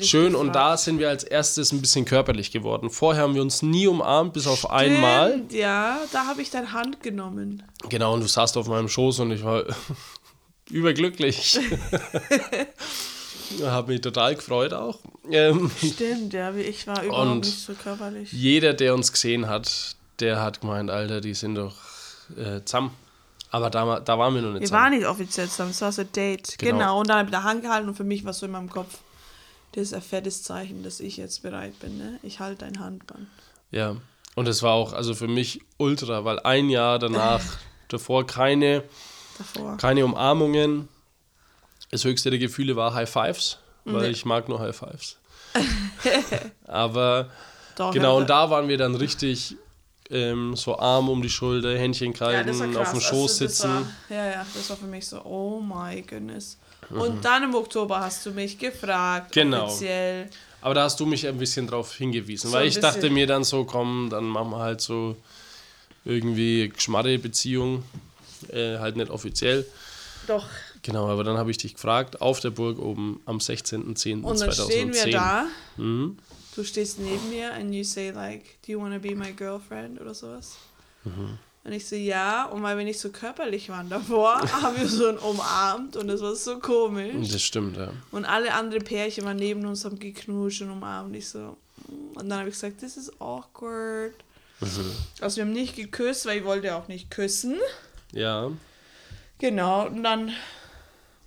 Speaker 5: schön. Und da sind wir als erstes ein bisschen körperlich geworden. Vorher haben wir uns nie umarmt, bis auf einmal.
Speaker 7: Stimmt, Ja, da habe ich deine Hand genommen.
Speaker 5: Genau, und du saßt auf meinem Schoß und ich war überglücklich. Habe mich total gefreut auch. Ähm,
Speaker 7: Stimmt, ja, ich war überhaupt nicht so körperlich.
Speaker 5: jeder, der uns gesehen hat, der hat gemeint, Alter, die sind doch äh, zusammen. Aber da, da waren wir noch nicht
Speaker 7: Wir
Speaker 5: zusammen.
Speaker 7: waren nicht offiziell zusammen, es war so ein Date.
Speaker 5: Genau.
Speaker 7: Genau. und dann habe ich da Hand gehalten und für mich war so in meinem Kopf, das ist ein fettes Zeichen, dass ich jetzt bereit bin. Ne? Ich halte deine Hand dran.
Speaker 5: Ja, und es war auch also für mich ultra, weil ein Jahr danach, davor keine,
Speaker 7: Davor.
Speaker 5: keine Umarmungen. Das höchste der Gefühle war High Fives, weil
Speaker 7: Nee.
Speaker 5: ich mag nur High Fives. Aber
Speaker 7: Doch,
Speaker 5: genau,
Speaker 7: ja,
Speaker 5: und da waren wir dann richtig ähm, so Arm um die Schulter, Händchen
Speaker 7: ja, das war
Speaker 5: auf dem Schoß
Speaker 7: also,
Speaker 5: sitzen.
Speaker 7: War, ja, ja, das war für mich so, oh my goodness.
Speaker 5: Mhm.
Speaker 7: Und dann im Oktober hast du mich gefragt,
Speaker 5: Genau.
Speaker 7: offiziell.
Speaker 5: Aber da hast du mich ein bisschen drauf hingewiesen,
Speaker 7: So
Speaker 5: weil ich dachte mir dann so, komm, dann machen wir halt so irgendwie Geschmarre-Beziehung, äh, halt nicht offiziell.
Speaker 7: Doch.
Speaker 5: Genau, aber dann habe ich dich gefragt, auf der Burg oben am
Speaker 7: Und dann
Speaker 5: 16.10.2010.
Speaker 7: stehen wir da.
Speaker 5: Mhm.
Speaker 7: Du stehst neben mir and you say like, do you want to be my girlfriend oder sowas?
Speaker 5: Mhm.
Speaker 7: Und ich so, ja. Und weil wir nicht so körperlich waren davor, haben wir so umarmt und das war so komisch.
Speaker 5: Das stimmt, ja.
Speaker 7: Und alle anderen Pärchen waren neben uns, haben geknutscht und umarmt. Ich so, mm. und dann habe ich gesagt, this is awkward.
Speaker 5: Mhm.
Speaker 7: Also wir haben nicht geküsst, weil ich wollte auch nicht küssen.
Speaker 5: Ja,
Speaker 7: Genau, und dann,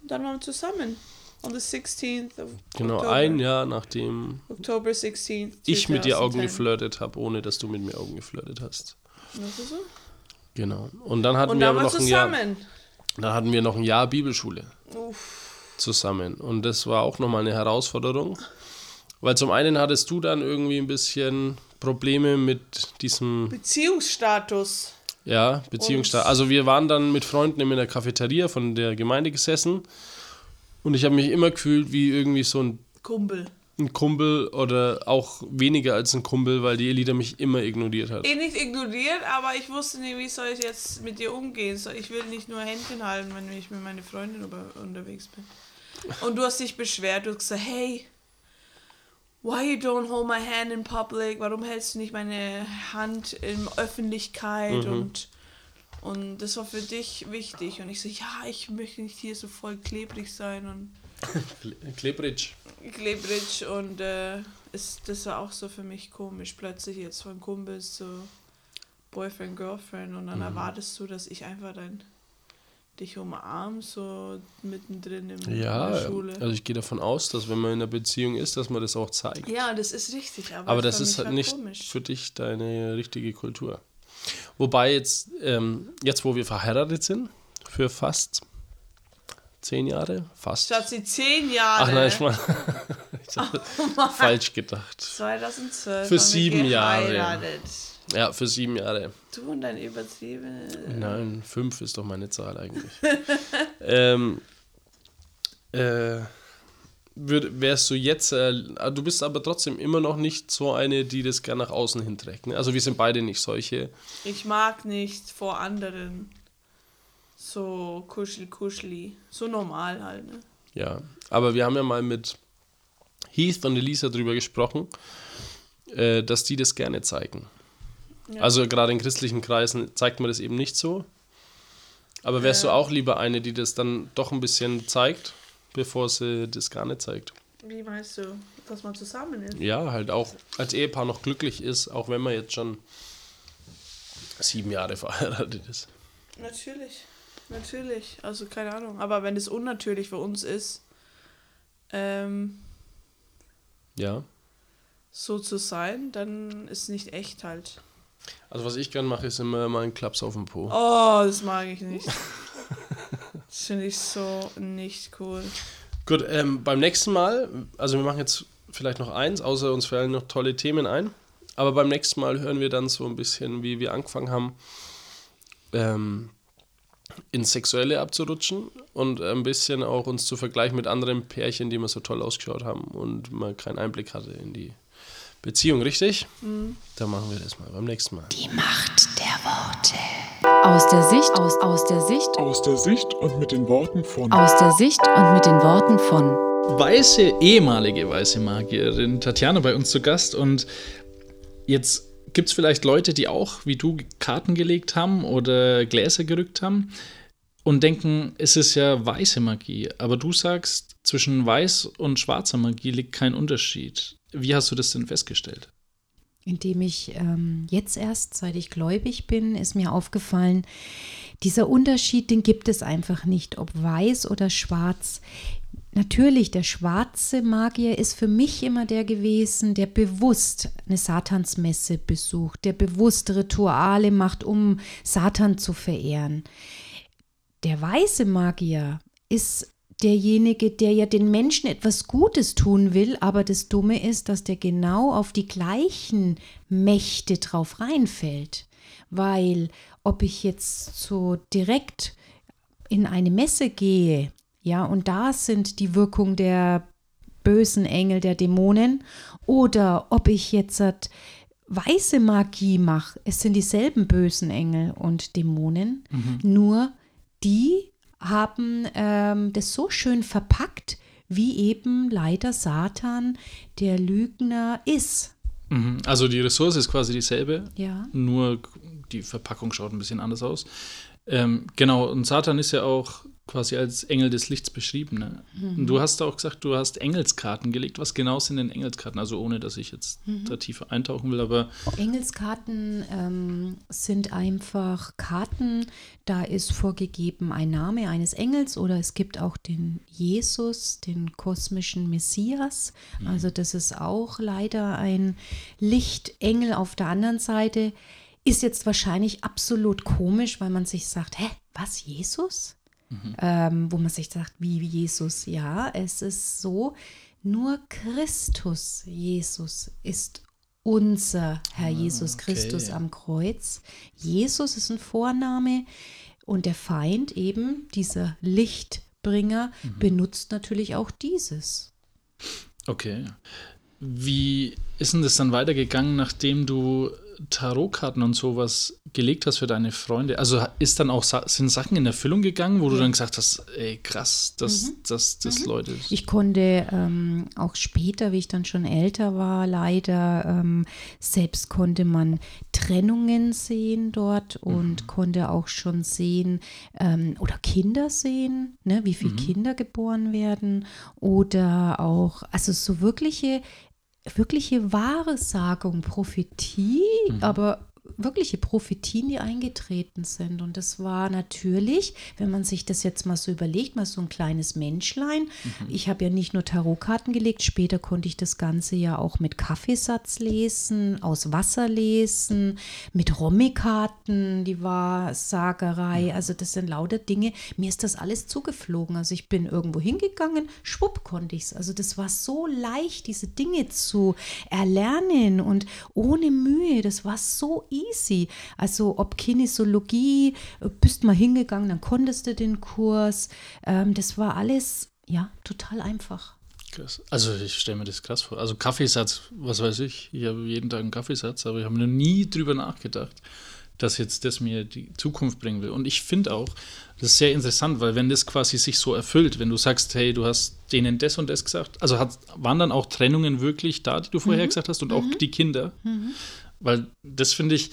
Speaker 7: dann waren wir zusammen. On the 16th of
Speaker 5: genau
Speaker 7: October.
Speaker 5: ein Jahr nachdem
Speaker 7: October 16th.
Speaker 5: ich mit dir Augen
Speaker 7: 2010.
Speaker 5: geflirtet habe, ohne dass du mit mir Augen geflirtet hast.
Speaker 7: Ist so.
Speaker 5: Genau. Und dann hatten
Speaker 7: Und
Speaker 5: wir aber noch ein Jahr,
Speaker 7: zusammen.
Speaker 5: dann hatten wir noch ein Jahr Bibelschule
Speaker 7: Uff.
Speaker 5: zusammen. Und das war auch nochmal eine Herausforderung. Weil zum einen hattest du dann irgendwie ein bisschen Probleme mit diesem
Speaker 7: Beziehungsstatus.
Speaker 5: Ja, Beziehungsstatus. Also wir waren dann mit Freunden in der Cafeteria von der Gemeinde gesessen und ich habe mich immer gefühlt wie irgendwie so ein,
Speaker 7: Kumpel.
Speaker 5: ein Kumpel oder auch weniger als ein Kumpel, weil die Elita mich immer ignoriert hat.
Speaker 7: Eh nicht ignoriert, aber ich wusste nicht, wie soll ich jetzt mit dir umgehen. Ich will nicht nur Händchen halten, wenn ich mit meiner Freundin unterwegs bin. Und du hast dich beschwert, du hast gesagt, hey, why you don't hold my hand in public? Warum hältst du nicht meine Hand in Öffentlichkeit? Und, und das war für dich wichtig. Und ich so, ja, ich möchte nicht hier so voll klebrig sein. Und
Speaker 5: Klebridge.
Speaker 7: Klebridge und äh, ist, das war auch so für mich komisch. Plötzlich jetzt von Kumpels zu Boyfriend, Girlfriend und dann erwartest du, dass ich einfach dann dich umarm, so mittendrin im,
Speaker 5: Ja,
Speaker 7: in der Schule.
Speaker 5: also ich gehe davon aus, dass wenn man in einer Beziehung ist, dass man das auch zeigt.
Speaker 7: ja, das ist richtig, aber,
Speaker 5: Aber das ist halt nicht
Speaker 7: komisch.
Speaker 5: für dich deine richtige Kultur. Wobei jetzt, ähm, jetzt wo wir verheiratet sind, für fast zehn Jahre, fast.
Speaker 7: Schatzi, zehn Jahre.
Speaker 5: Ach nein, ich meine, ich habe falsch gedacht.
Speaker 7: 2012
Speaker 5: Für sieben Jahre. Ja, für sieben Jahre.
Speaker 7: Du und dein übertriebene...
Speaker 5: Nein, fünf ist doch meine Zahl eigentlich. ähm, äh, würd, wärst du jetzt, äh, du bist aber trotzdem immer noch nicht so eine, die das gerne nach außen hinträgt. Ne? Also wir sind beide nicht solche.
Speaker 7: Ich mag nicht vor anderen so kuschel kuscheli. So normal halt, ne?
Speaker 5: Ja, aber wir haben ja mal mit Heath und Elisa drüber gesprochen, äh, dass die das gerne zeigen. Also gerade in christlichen Kreisen zeigt man das eben nicht so. Aber wärst du auch lieber eine, die das dann doch ein bisschen zeigt, bevor sie das gar nicht zeigt?
Speaker 7: Wie meinst du, dass man zusammen ist?
Speaker 5: Ja, halt auch als Ehepaar noch glücklich ist, auch wenn man jetzt schon sieben Jahre verheiratet ist.
Speaker 7: Natürlich, natürlich. Also keine Ahnung. Aber wenn es unnatürlich für uns ist, ähm,
Speaker 5: Ja.
Speaker 7: so zu sein, dann ist nicht echt halt.
Speaker 5: Also was ich gern mache, ist immer mal einen Klaps auf den Po.
Speaker 7: Oh, das mag ich nicht. Das finde ich so nicht cool.
Speaker 5: Gut, ähm, beim nächsten Mal, also wir machen jetzt vielleicht noch eins, außer uns fallen noch tolle Themen ein. Aber beim nächsten Mal hören wir dann so ein bisschen, wie wir angefangen haben, ähm, ins Sexuelle abzurutschen und ein bisschen auch uns zu vergleichen mit anderen Pärchen, die mal so toll ausgeschaut haben und man keinen Einblick hatte in die Beziehung, richtig? Dann machen wir das mal beim nächsten Mal.
Speaker 2: Die Macht der Worte. Aus der Sicht, aus, aus der Sicht,
Speaker 9: Aus der Sicht und mit den Worten von
Speaker 2: aus der Sicht und mit den Worten von
Speaker 1: weiße, ehemalige weiße Magierin Tatjana bei uns zu Gast und jetzt gibt es vielleicht Leute, die auch wie du Karten gelegt haben oder Gläser gerückt haben und denken, es ist ja weiße Magie, aber du sagst, zwischen weiß und schwarzer Magie liegt kein Unterschied. Wie hast du das denn festgestellt?
Speaker 10: Indem ich ähm, jetzt erst, seit ich gläubig bin, ist mir aufgefallen, dieser Unterschied, den gibt es einfach nicht, ob weiß oder schwarz. Natürlich, der schwarze Magier ist für mich immer der gewesen, der bewusst eine Satansmesse besucht, der bewusst Rituale macht, um Satan zu verehren. Der weiße Magier ist derjenige, der ja den Menschen etwas Gutes tun will, aber das Dumme ist, dass der genau auf die gleichen Mächte drauf reinfällt. Weil ob ich jetzt so direkt in eine Messe gehe, ja, und da sind die Wirkung der bösen Engel, der Dämonen, oder ob ich jetzt halt weiße Magie mache, es sind dieselben bösen Engel und Dämonen, nur die haben ähm, das so schön verpackt, wie eben leider Satan der Lügner ist.
Speaker 1: Mhm. Also die Ressource ist quasi dieselbe,
Speaker 10: Ja.
Speaker 1: nur die Verpackung schaut ein bisschen anders aus. Ähm, genau, und Satan ist ja auch quasi als Engel des Lichts beschrieben. Ne? Und Du hast auch gesagt, du hast Engelskarten gelegt. Was genau sind denn Engelskarten? Also ohne, dass ich jetzt da tiefer eintauchen will, aber
Speaker 10: Engelskarten ähm, sind einfach Karten, da ist vorgegeben ein Name eines Engels oder es gibt auch den Jesus, den kosmischen Messias. Also das ist auch leider ein Lichtengel auf der anderen Seite. Ist jetzt wahrscheinlich absolut komisch, weil man sich sagt, hä, was, Jesus? Ähm, wo man sich sagt, wie Jesus? Ja, es ist so, nur Christus, Jesus, ist unser Herr Jesus Christus am Kreuz. Jesus ist ein Vorname und der Feind eben, dieser Lichtbringer, benutzt natürlich auch dieses.
Speaker 1: okay. Wie ist denn das dann weitergegangen, nachdem du Tarotkarten und sowas gelegt hast für deine Freunde, also ist dann auch sind Sachen in Erfüllung gegangen, wo du dann gesagt hast, ey krass, dass mhm. das, das mhm. Leute.
Speaker 10: Ich konnte ähm, auch später, wie ich dann schon älter war, leider ähm, selbst konnte man Trennungen sehen dort und mhm. konnte auch schon sehen ähm, oder Kinder sehen, ne, wie viele mhm. Kinder geboren werden oder auch also so wirkliche wirkliche Wahrsagung, Prophetie, mhm. aber wirkliche Prophetien, die eingetreten sind. Und das war natürlich, wenn man sich das jetzt mal so überlegt, mal so ein kleines Menschlein. Mhm. Ich habe ja nicht nur Tarotkarten gelegt, später konnte ich das Ganze ja auch mit Kaffeesatz lesen, aus Wasser lesen, mit Rommikarten, die war Sagerei. Also das sind lauter Dinge. Mir ist das alles zugeflogen. Also ich bin irgendwo hingegangen, schwupp konnte ich es. Also das war so leicht, diese Dinge zu erlernen und ohne Mühe. Das war so easy. Also ob Kinesiologie, bist mal hingegangen, dann konntest du den Kurs. Ähm, das war alles, ja, total einfach.
Speaker 1: Krass. Also ich stelle mir das krass vor. Also Kaffeesatz, was weiß ich, ich habe jeden Tag einen Kaffeesatz, aber ich habe noch nie drüber nachgedacht, dass jetzt das mir die Zukunft bringen will. Und ich finde auch, das ist sehr interessant, weil wenn das quasi sich so erfüllt, wenn du sagst, hey, du hast denen das und das gesagt, also hat, waren dann auch Trennungen wirklich da, die du vorher mhm. gesagt hast und mhm. auch die Kinder, mhm. Weil das finde ich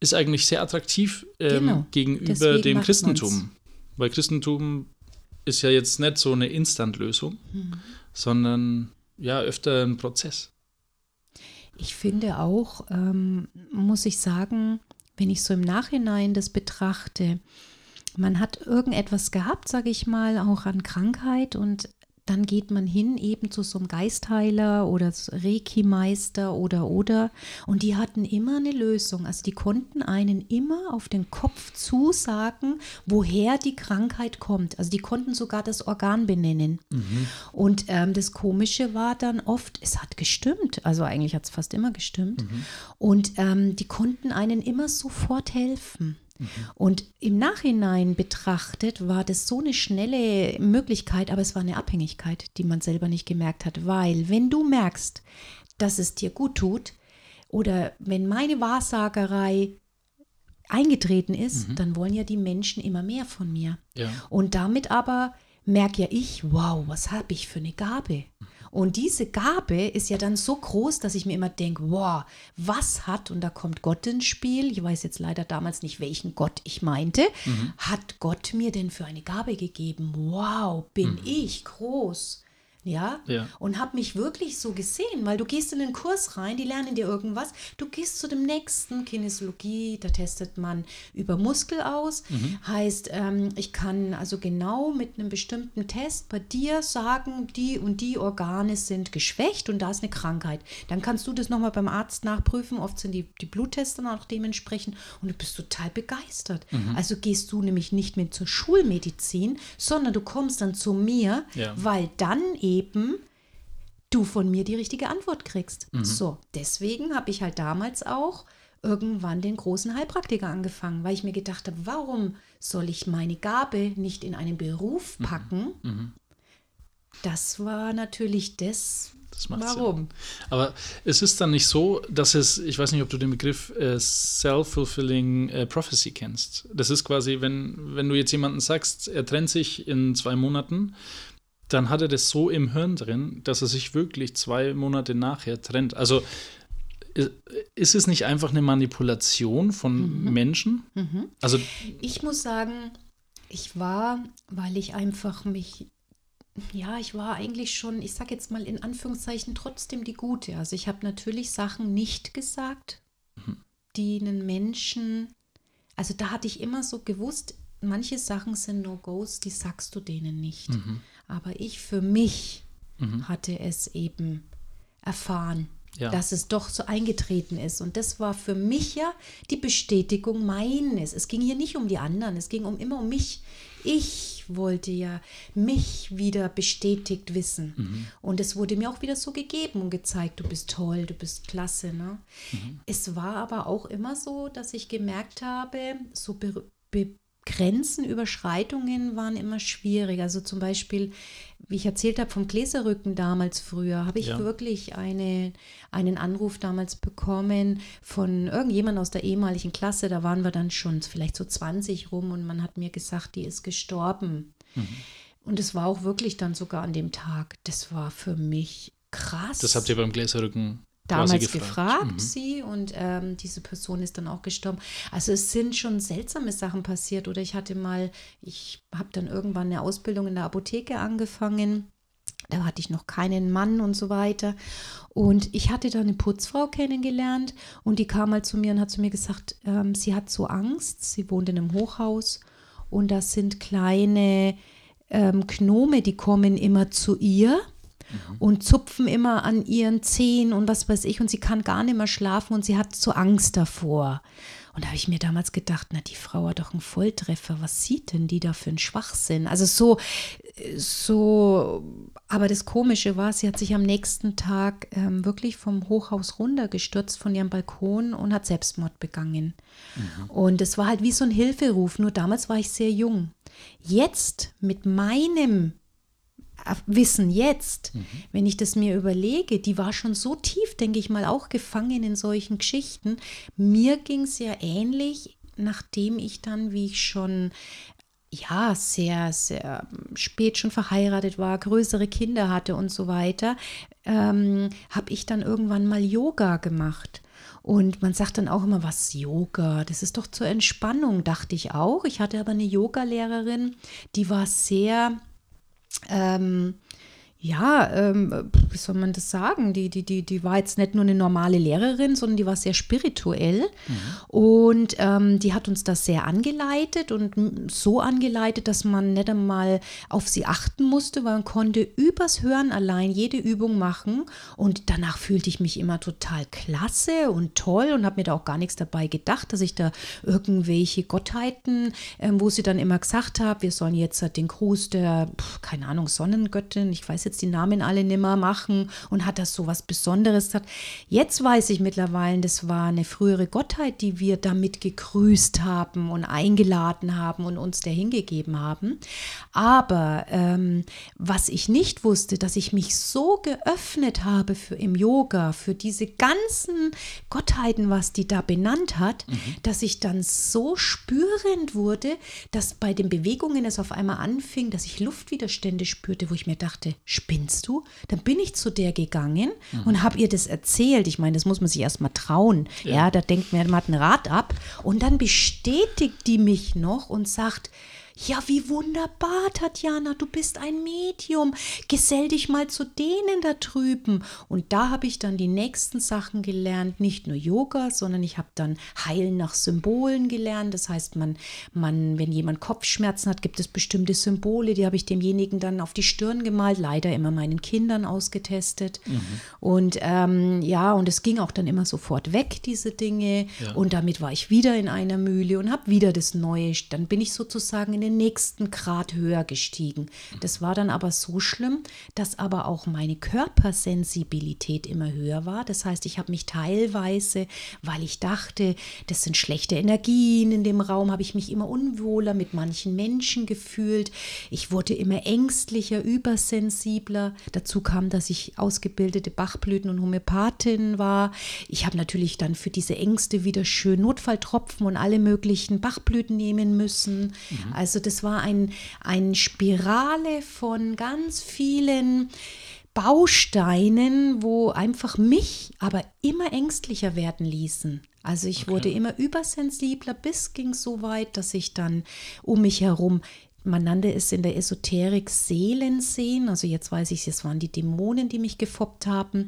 Speaker 1: ist eigentlich sehr attraktiv ähm, genau. gegenüber Deswegen dem Christentum. Man's. Weil Christentum ist ja jetzt nicht so eine Instant-Lösung, mhm. sondern ja öfter ein Prozess.
Speaker 10: Ich finde auch, ähm, muss ich sagen, wenn ich so im Nachhinein das betrachte, man hat irgendetwas gehabt, sage ich mal, auch an Krankheit und dann geht man hin eben zu so einem Geistheiler oder Reiki-Meister oder oder und die hatten immer eine Lösung. Also die konnten einen immer auf den Kopf zusagen, woher die Krankheit kommt. Also die konnten sogar das Organ benennen. Mhm. Und ähm, das Komische war dann oft, es hat gestimmt. Also eigentlich hat es fast immer gestimmt. Mhm. Und ähm, die konnten einen immer sofort helfen. Und im Nachhinein betrachtet war das so eine schnelle Möglichkeit, aber es war eine Abhängigkeit, die man selber nicht gemerkt hat, weil wenn du merkst, dass es dir gut tut oder wenn meine Wahrsagerei eingetreten ist, mhm. dann wollen ja die Menschen immer mehr von mir. Ja. Und damit aber merke ja ich, wow, was habe ich für eine Gabe? Und diese Gabe ist ja dann so groß, dass ich mir immer denke, wow, was hat, und da kommt Gott ins Spiel, ich weiß jetzt leider damals nicht, welchen Gott ich meinte, mhm. hat Gott mir denn für eine Gabe gegeben? Wow, bin mhm. ich groß. Ja? ja. Und habe mich wirklich so gesehen, weil du gehst in den Kurs rein, die lernen dir irgendwas, du gehst zu dem nächsten Kinesiologie, da testet man über Muskel aus, mhm. heißt, ähm, ich kann also genau mit einem bestimmten Test bei dir sagen, die und die Organe sind geschwächt und da ist eine Krankheit. Dann kannst du das nochmal beim Arzt nachprüfen, oft sind die, die Blutteste dann auch dementsprechend und du bist total begeistert. Mhm. Also gehst du nämlich nicht mehr zur Schulmedizin, sondern du kommst dann zu mir, ja. weil dann eben eben du von mir die richtige Antwort kriegst. Mhm. So, deswegen habe ich halt damals auch irgendwann den großen Heilpraktiker angefangen, weil ich mir gedacht habe, warum soll ich meine Gabe nicht in einen Beruf mhm. packen? Mhm. Das war natürlich das,
Speaker 1: das macht Warum? Sinn. Aber es ist dann nicht so, dass es, ich weiß nicht, ob du den Begriff äh, Self-Fulfilling äh, Prophecy kennst. Das ist quasi, wenn, wenn du jetzt jemanden sagst, er trennt sich in zwei Monaten, dann hat er das so im Hirn drin, dass er sich wirklich zwei Monate nachher trennt. Also ist es nicht einfach eine Manipulation von mhm. Menschen?
Speaker 10: Mhm. Also ich muss sagen, ich war, weil ich einfach mich ja, ich war eigentlich schon, ich sage jetzt mal in Anführungszeichen, trotzdem die Gute. Also ich habe natürlich Sachen nicht gesagt, mhm. die einen Menschen, also da hatte ich immer so gewusst, manche Sachen sind No-Gos, die sagst du denen nicht. Mhm. Aber ich für mich mhm. hatte es eben erfahren, ja. dass es doch so eingetreten ist. Und das war für mich ja die Bestätigung meines. Es ging hier nicht um die anderen, es ging um immer um mich. Ich wollte ja mich wieder bestätigt wissen. Mhm. Und es wurde mir auch wieder so gegeben und gezeigt, du bist toll, du bist klasse. Ne? Mhm. Es war aber auch immer so, dass ich gemerkt habe, so be be Grenzenüberschreitungen waren immer schwierig. Also zum Beispiel, wie ich erzählt habe vom Gläserrücken damals früher, habe ich
Speaker 1: Ja.
Speaker 10: wirklich eine, einen Anruf damals bekommen von irgendjemand aus der ehemaligen Klasse. Da waren wir dann schon vielleicht so 20 rum und man hat mir gesagt, die ist gestorben.
Speaker 1: Mhm.
Speaker 10: Und es war auch wirklich dann sogar an dem Tag. Das war für mich krass
Speaker 1: Das habt ihr beim Gläserrücken
Speaker 10: damals gefragt,
Speaker 1: gefragt. Mhm.
Speaker 10: sie und ähm, diese Person ist dann auch gestorben. Also es sind schon seltsame Sachen passiert oder ich hatte mal, ich habe dann irgendwann eine Ausbildung in der Apotheke angefangen. Da hatte ich noch keinen Mann und so weiter. Und ich hatte da eine Putzfrau kennengelernt und die kam mal zu mir und hat zu mir gesagt, ähm, sie hat so Angst, sie wohnt in einem Hochhaus und das sind kleine ähm, Gnome, die kommen immer zu ihr und zupfen immer an ihren Zehen und was weiß ich und sie kann gar nicht mehr schlafen und sie hat so Angst davor. Und da habe ich mir damals gedacht, na, die Frau hat doch einen Volltreffer, was sieht denn die da für einen Schwachsinn? Also so, so, aber das Komische war, sie hat sich am nächsten Tag ähm, wirklich vom Hochhaus runtergestürzt von ihrem Balkon und hat Selbstmord begangen. Und es war halt wie so ein Hilferuf, nur damals war ich sehr jung. Jetzt mit meinem Wissen jetzt, wenn ich das mir überlege, die war schon so tief, denke ich mal, auch gefangen in solchen Geschichten. Mir ging es ja ähnlich, nachdem ich dann, wie ich schon ja, sehr, sehr spät schon verheiratet war, größere Kinder hatte und so weiter, ähm, habe ich dann irgendwann mal Yoga gemacht. Und man sagt dann auch immer, was Yoga, das ist doch zur Entspannung, dachte ich auch. Ich hatte aber eine Yogalehrerin, die war sehr ähm, ja, ähm, wie soll man das sagen? Die, die, die, die war jetzt nicht nur eine normale Lehrerin, sondern die war sehr spirituell. Und ähm, die hat uns das sehr angeleitet und so angeleitet, dass man nicht einmal auf sie achten musste, weil man konnte übers Hören allein jede Übung machen. Und danach fühlte ich mich immer total klasse und toll und habe mir da auch gar nichts dabei gedacht, dass ich da irgendwelche Gottheiten, ähm, wo sie dann immer gesagt hat, wir sollen jetzt den Gruß der, keine Ahnung, Sonnengöttin, ich weiß jetzt die Namen alle nimmer machen und hat das so was Besonderes gesagt. Jetzt weiß ich mittlerweile, das war eine frühere Gottheit, die wir damit gegrüßt haben und eingeladen haben und uns dahin gegeben haben. Aber ähm, was ich nicht wusste, dass ich mich so geöffnet habe für im Yoga, für diese ganzen Gottheiten, was die da benannt hat, dass ich dann so spürend wurde, dass bei den Bewegungen es auf einmal anfing, dass ich Luftwiderstände spürte, wo ich mir dachte, spinnst du? Dann bin ich zu der gegangen und habe ihr das erzählt. Ich meine, das muss man sich erst mal trauen. Ja, da denkt man, man hat ein Rad ab. Und dann bestätigt die mich noch und sagt, ja, wie wunderbar, Tatjana, du bist ein Medium. Gesell dich mal zu denen da drüben. Und da habe ich dann die nächsten Sachen gelernt, nicht nur Yoga, sondern ich habe dann Heilen nach Symbolen gelernt. Das heißt, man, man, wenn jemand Kopfschmerzen hat, gibt es bestimmte Symbole, die habe ich demjenigen dann auf die Stirn gemalt, leider immer meinen Kindern ausgetestet. Und ähm, ja, und es ging auch dann immer sofort weg, diese Dinge. Und damit war ich wieder in einer Mühle und habe wieder das Neue. Dann bin ich sozusagen in den nächsten Grad höher gestiegen. Das war dann aber so schlimm, dass aber auch meine Körpersensibilität immer höher war. Das heißt, ich habe mich teilweise, weil ich dachte, das sind schlechte Energien in dem Raum, habe ich mich immer unwohler mit manchen Menschen gefühlt. Ich wurde immer ängstlicher, übersensibler. Dazu kam, dass ich ausgebildete Bachblüten- und Homöopathin war. Ich habe natürlich dann für diese Ängste wieder schön Notfalltropfen und alle möglichen Bachblüten nehmen müssen. Also das war ein, ein Spirale von ganz vielen Bausteinen, wo einfach mich aber immer ängstlicher werden ließen. Also ich wurde immer übersensibler, bis ging so weit, dass ich dann um mich herum man nannte es in der Esoterik Seelen sehen. Also jetzt weiß ich, es waren die Dämonen, die mich gefoppt haben,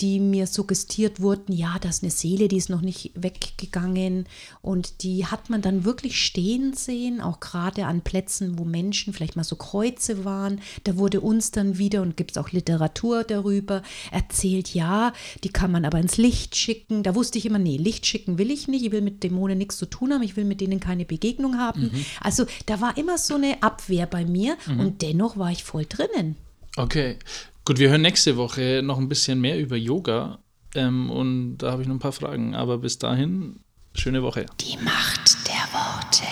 Speaker 10: die mir suggestiert wurden, ja, das ist eine Seele, die ist noch nicht weggegangen. Und die hat man dann wirklich stehen sehen, auch gerade an Plätzen, wo Menschen vielleicht mal so Kreuze waren. Da wurde uns dann wieder, und gibt es auch Literatur darüber, erzählt, ja, die kann man aber ins Licht schicken. Da wusste ich immer, nee, Licht schicken will ich nicht. Ich will mit Dämonen nichts zu tun haben. Ich will mit denen keine Begegnung haben. Also da war immer so eine Abwehr bei mir und dennoch war ich voll drinnen.
Speaker 1: Okay. Gut, wir hören nächste Woche noch ein bisschen mehr über Yoga. Ähm, und da habe ich noch ein paar Fragen. Aber bis dahin, schöne Woche.
Speaker 2: Die Macht der Worte.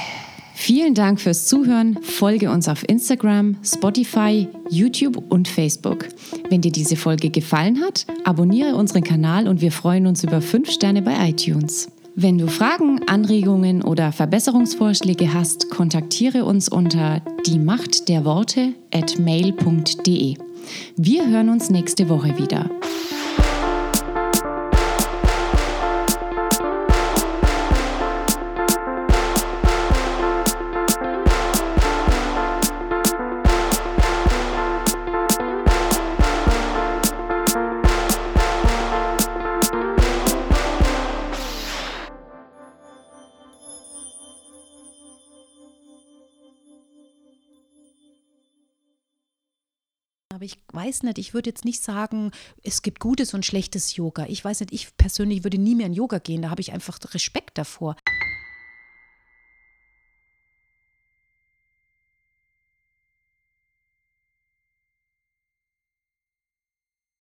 Speaker 2: Vielen Dank fürs Zuhören. Folge uns auf Instagram, Spotify, YouTube und Facebook. Wenn dir diese Folge gefallen hat, abonniere unseren Kanal und wir freuen uns über 5 Sterne bei iTunes. Wenn du Fragen, Anregungen oder Verbesserungsvorschläge hast, kontaktiere uns unter die Macht der Worte at mail.de. Wir hören uns nächste Woche wieder.
Speaker 10: Aber ich weiß nicht, ich würde jetzt nicht sagen, es gibt gutes und schlechtes Yoga. Ich weiß nicht, ich persönlich würde nie mehr in Yoga gehen, da habe ich einfach Respekt davor.